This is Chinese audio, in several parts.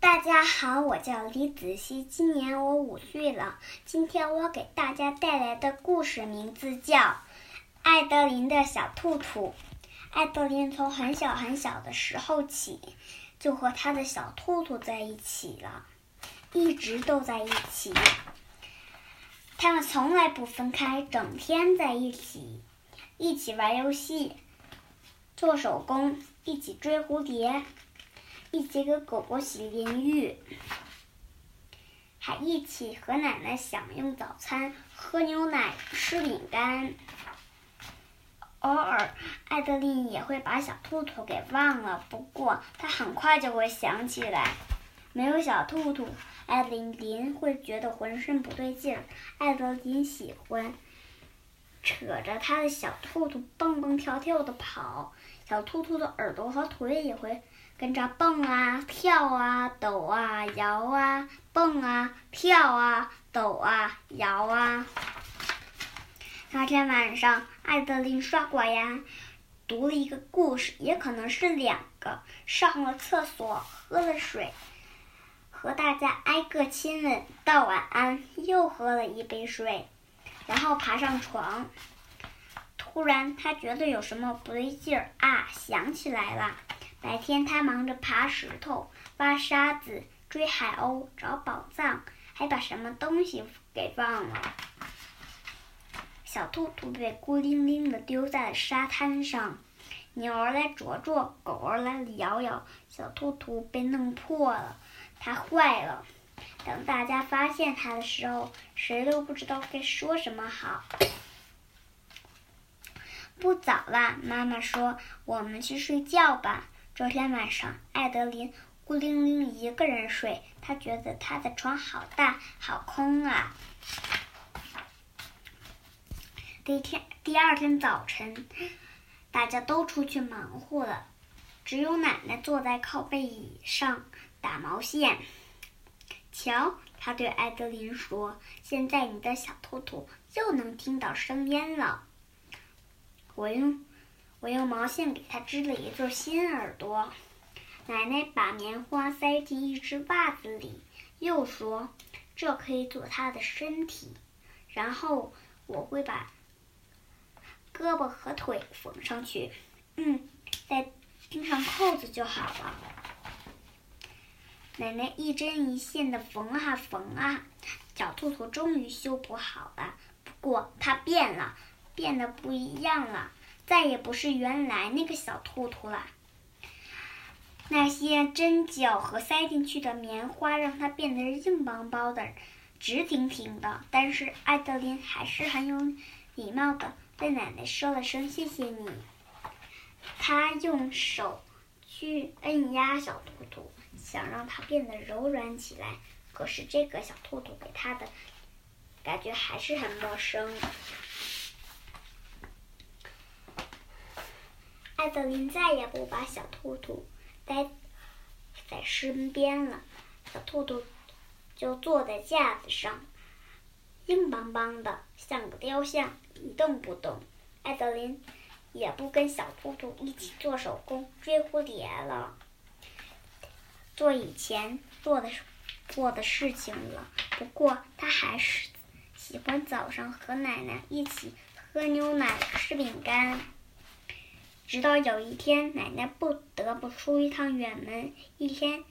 大家好，我叫李子熙，今年我五岁了。今天我给大家带来的故事名字叫《艾德琳的小兔兔》。艾德琳从很小很小的时候起，就和他的小兔兔在一起了，一直都在一起。他们从来不分开，整天在一起，一起玩游戏、做手工，一起追蝴蝶。一起给狗狗洗淋浴，还一起和奶奶享用早餐、喝牛奶、吃饼干。偶尔，艾德琳也会把小兔兔给忘了，不过她很快就会想起来。没有小兔兔，艾德琳会觉得浑身不对劲。艾德琳喜欢扯着她的小兔兔蹦蹦跳跳的跑，小兔兔的耳朵和腿也会。跟着蹦啊跳啊抖啊摇啊蹦啊跳啊抖啊摇啊。那天晚上，艾德琳刷过牙，读了一个故事，也可能是两个。上了厕所，喝了水，和大家挨个亲吻，道晚安，又喝了一杯水，然后爬上床。突然，他觉得有什么不对劲儿啊，想起来了。白天，他忙着爬石头、挖沙子、追海鸥、找宝藏，还把什么东西给忘了。小兔兔被孤零零的丢在了沙滩上，鸟儿来啄啄，狗儿来咬咬，小兔兔被弄破了，它坏了。等大家发现它的时候，谁都不知道该说什么好。不早了，妈妈说：“我们去睡觉吧。”这天晚上，艾德琳孤零零一个人睡，她觉得她的床好大，好空啊。第天第二天早晨，大家都出去忙活了，只有奶奶坐在靠背椅上打毛线。瞧，她对艾德琳说：“现在你的小兔兔又能听到声音了。”我用。我用毛线给它织了一对新耳朵。奶奶把棉花塞进一只袜子里，又说：“这可以做它的身体。”然后我会把胳膊和腿缝上去。嗯，再钉上扣子就好了。奶奶一针一线的缝啊缝啊，小兔兔终于修补好了。不过它变了，变得不一样了。再也不是原来那个小兔兔了。那些针脚和塞进去的棉花让它变得硬邦邦的、直挺挺的。但是艾德琳还是很有礼貌的对奶奶说了声“谢谢你”。他用手去摁压小兔兔，想让它变得柔软起来。可是这个小兔兔给他的感觉还是很陌生。艾德琳再也不把小兔兔待在身边了，小兔兔就坐在架子上，硬邦邦的，像个雕像，一动不动。艾德琳也不跟小兔兔一起做手工、追蝴蝶了，做以前做的做的事情了。不过，他还是喜欢早上和奶奶一起喝牛奶、吃饼干。直到有一天，奶奶不得不出一趟远门，一天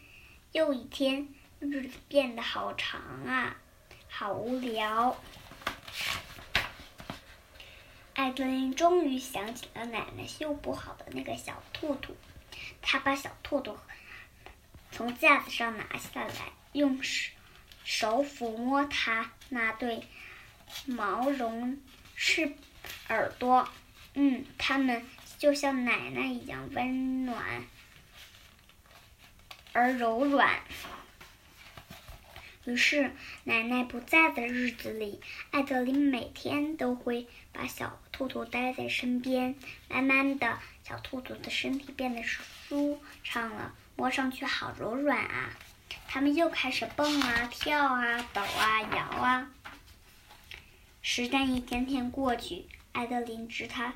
又一天，日子变得好长啊，好无聊。艾德琳终于想起了奶奶修补好的那个小兔兔，她把小兔兔从架子上拿下来，用手手抚摸它那对毛绒是耳朵，嗯，它们。就像奶奶一样温暖而柔软。于是，奶奶不在的日子里，艾德琳每天都会把小兔兔带在身边。慢慢的，小兔兔的身体变得舒畅了，摸上去好柔软啊！它们又开始蹦啊、跳啊、抖啊、摇啊。时间一天天过去，艾德琳知它。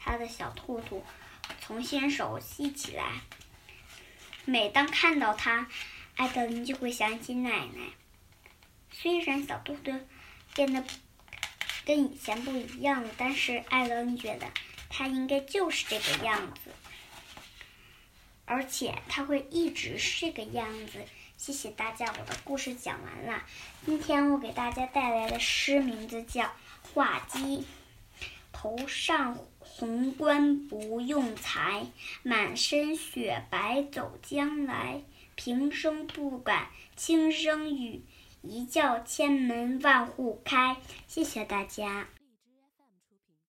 他的小兔兔重新熟悉起来。每当看到它，艾德琳就会想起奶奶。虽然小兔兔变得跟以前不一样了，但是艾德琳觉得它应该就是这个样子，而且它会一直是这个样子。谢谢大家，我的故事讲完了。今天我给大家带来的诗名字叫《画鸡》。头上红冠不用裁，满身雪白走将来。平生不敢轻声语，一叫千门万户开。谢谢大家。